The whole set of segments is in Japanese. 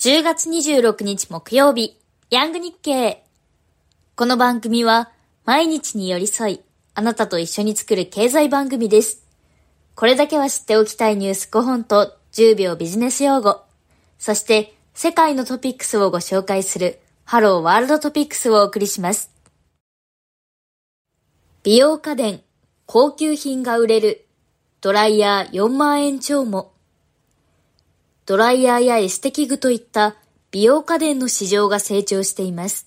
10月26日木曜日、ヤング日経。この番組は、毎日に寄り添い、あなたと一緒に作る経済番組です。これだけは知っておきたいニュース5本と10秒ビジネス用語、そして世界のトピックスをご紹介するハローワールドトピックスをお送りします。美容家電、高級品が売れる、ドライヤー4万円超も。ドライヤーやエステ器具といった美容家電の市場が成長しています。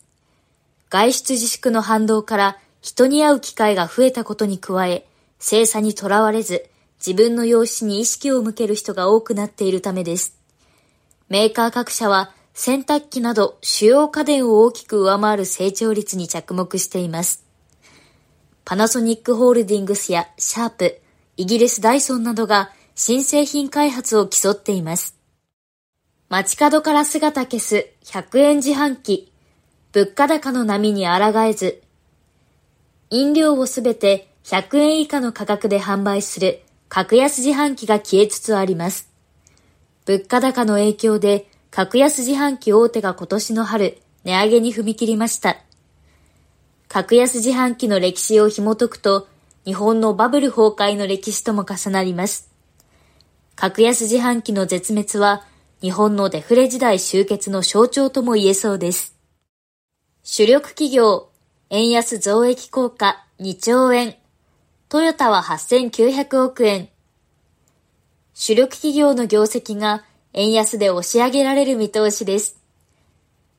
外出自粛の反動から人に会う機会が増えたことに加え、精査にとらわれず自分の容姿に意識を向ける人が多くなっているためです。メーカー各社は洗濯機など主要家電を大きく上回る成長率に着目しています。パナソニックホールディングスやシャープ、イギリスダイソンなどが新製品開発を競っています。街角から姿消す100円自販機、物価高の波に抗えず、飲料をすべて100円以下の価格で販売する格安自販機が消えつつあります。物価高の影響で格安自販機大手が今年の春、値上げに踏み切りました。格安自販機の歴史を紐解くと、日本のバブル崩壊の歴史とも重なります。格安自販機の絶滅は、日本のデフレ時代終結の象徴とも言えそうです。主力企業、円安増益効果2兆円。トヨタは8900億円。主力企業の業績が円安で押し上げられる見通しです。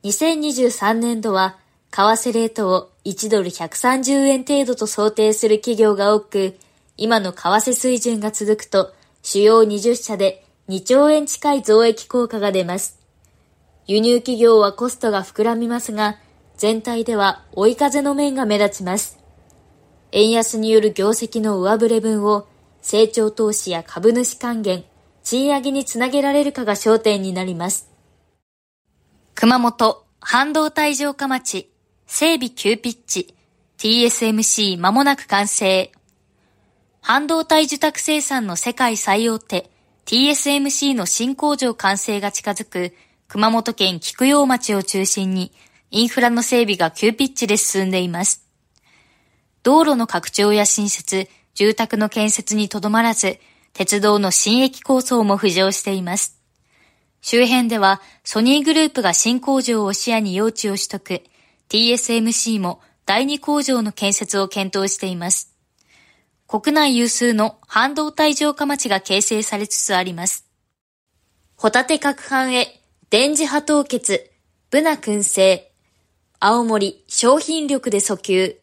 2023年度は、為替レートを1ドル130円程度と想定する企業が多く、今の為替水準が続くと、主要20社で2兆円近い増益効果が出ます。輸入企業はコストが膨らみますが、全体では追い風の面が目立ちます。円安による業績の上振れ分を成長投資や株主還元、賃上げにつなげられるかが焦点になります。熊本半導体城下町整備急ピッチ TSMC 間もなく完成半導体受託生産の世界最大手 TSMC の新工場完成が近づく熊本県菊陽町を中心にインフラの整備が急ピッチで進んでいます。道路の拡張や新設、住宅の建設にとどまらず、鉄道の新駅構想も浮上しています。周辺ではソニーグループが新工場を視野に用地を取得、TSMC も第二工場の建設を検討しています。国内有数の半導体城下町が形成されつつあります。ホタテ攪拌へ電磁波凍結、ブナ燻製、青森商品力で訴求。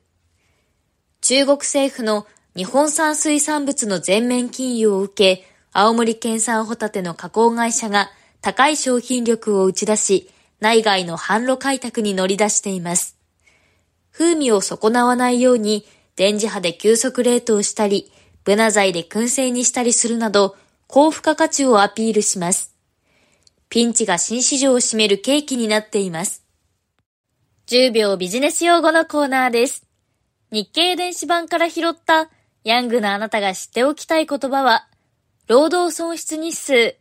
中国政府の日本産水産物の全面禁輸を受け、青森県産ホタテの加工会社が高い商品力を打ち出し、内外の販路開拓に乗り出しています。風味を損なわないように電磁波で急速冷凍したり、ブナ材で燻製にしたりするなど、高付加価値をアピールします。ピンチが新市場を占める契機になっています。10秒ビジネス用語のコーナーです。日経電子版から拾ったヤングなあなたが知っておきたい言葉は、労働損失日数、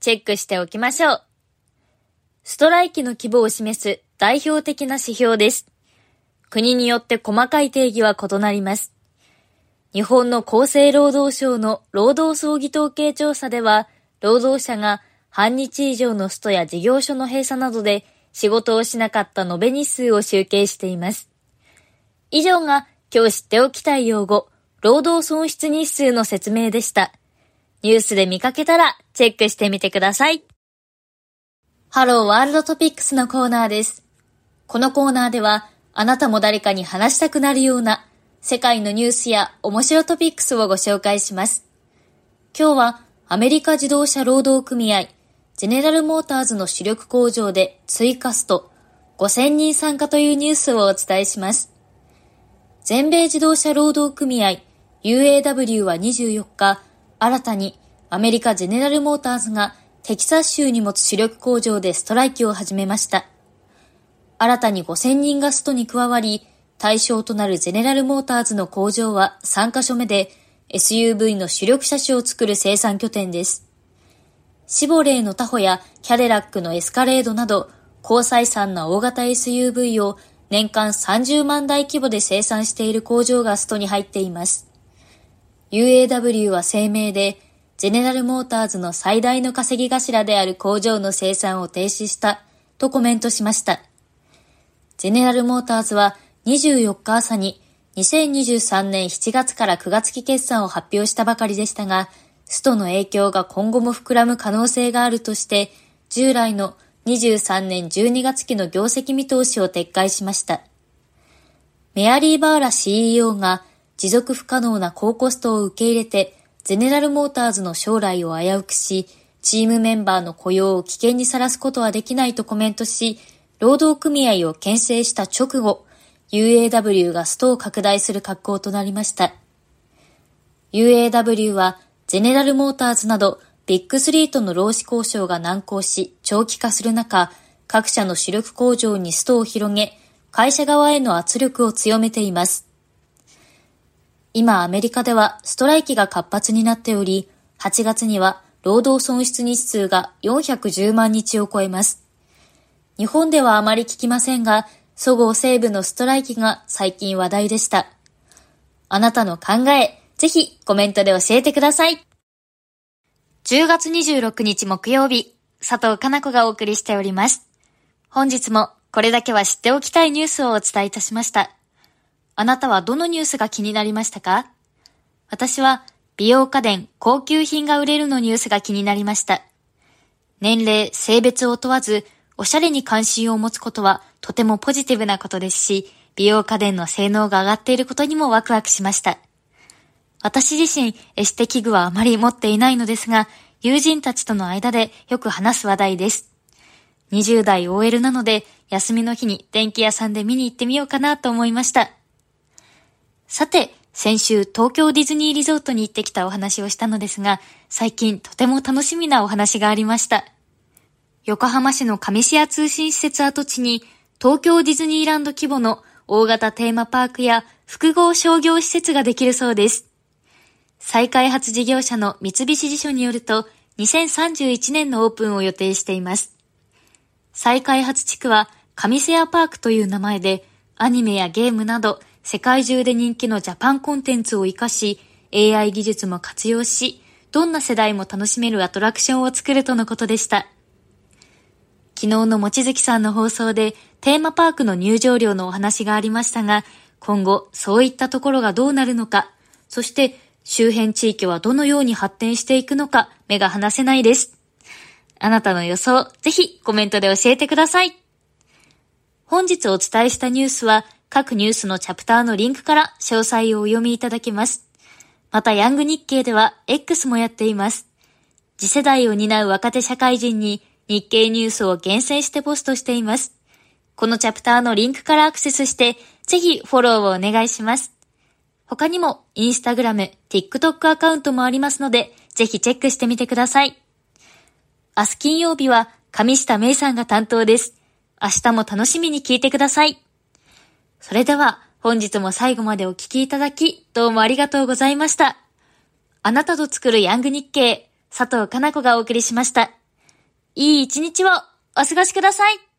チェックしておきましょう。ストライキの規模を示す代表的な指標です。国によって細かい定義は異なります。日本の厚生労働省の労働総議統計調査では、労働者が半日以上のストや事業所の閉鎖などで仕事をしなかった延べ日数を集計しています。以上が今日知っておきたい用語、労働損失日数の説明でした。ニュースで見かけたらチェックしてみてください。ハローワールドトピックスのコーナーです。このコーナーではあなたも誰かに話したくなるような世界のニュースや面白トピックスをご紹介します。今日はアメリカ自動車労働組合ゼネラルモーターズの主力工場で追加スト5000人参加というニュースをお伝えします。全米自動車労働組合 UAW は24日、新たにアメリカゼネラルモーターズがテキサス州に持つ主力工場でストライキを始めました。新たに5000人がストに加わり、対象となるゼネラルモーターズの工場は3カ所目で SUV の主力車種を作る生産拠点です。シボレーのタホやキャデラックのエスカレードなど、高採算な大型 SUV を年間30万台規模で生産している工場がストに入っています。UAW は声明で、ゼネラルモーターズの最大の稼ぎ頭である工場の生産を停止したとコメントしました。ゼネラルモーターズは24日朝に2023年7月から9月期決算を発表したばかりでしたが、ストの影響が今後も膨らむ可能性があるとして、従来の23年12月期の業績見通しを撤回しました。メアリー・バーラ CEO が持続不可能な高コストを受け入れて、ゼネラルモーターズの将来を危うくし、チームメンバーの雇用を危険にさらすことはできないとコメントし、労働組合を牽制した直後、UAW がストを拡大する格好となりました。UAW はゼネラルモーターズなどビッグスリーとの労使交渉が難航し長期化する中、各社の主力工場にストを広げ、会社側への圧力を強めています。今アメリカではストライキが活発になっており、8月には労働損失日数が410万日を超えます。日本ではあまり聞きませんが、そごう西部のストライキが最近話題でした。あなたの考え、ぜひコメントで教えてください。10月26日木曜日、佐藤かな子がお送りしております。本日もこれだけは知っておきたいニュースをお伝えいたしました。あなたはどのニュースが気になりましたか？私は美容家電、高級品が売れるのニュースが気になりました。年齢、性別を問わず、おしゃれに関心を持つことはとてもポジティブなことですし、美容家電の性能が上がっていることにもワクワクしました。私自身、エステ器具はあまり持っていないのですが、友人たちとの間でよく話す話題です。20代 OL なので、休みの日に電気屋さんで見に行ってみようかなと思いました。さて、先週東京ディズニーリゾートに行ってきたお話をしたのですが、最近とても楽しみなお話がありました。横浜市の上市屋通信施設跡地に、東京ディズニーランド規模の大型テーマパークや複合商業施設ができるそうです。再開発事業者の三菱地所によると、2031年のオープンを予定しています。再開発地区は、上瀬谷パークという名前で、アニメやゲームなど、世界中で人気のジャパンコンテンツを活かし、AI 技術も活用し、どんな世代も楽しめるアトラクションを作るとのことでした。昨日のもちづきさんの放送でテーマパークの入場料のお話がありましたが、今後そういったところがどうなるのか、そして周辺地域はどのように発展していくのか目が離せないです。あなたの予想、ぜひコメントで教えてください。本日お伝えしたニュースは各ニュースのチャプターのリンクから詳細をお読みいただけます。またヤング日経では X もやっています。次世代を担う若手社会人に日経ニュースを厳選してポストしています。このチャプターのリンクからアクセスして、ぜひフォローをお願いします。他にも、インスタグラム、TikTok アカウントもありますので、ぜひチェックしてみてください。明日金曜日は、上下芽さんが担当です。明日も楽しみに聞いてください。それでは、本日も最後までお聞きいただき、どうもありがとうございました。あなたと作るヤング日経、佐藤かな子がお送りしました。いい一日をお過ごしください。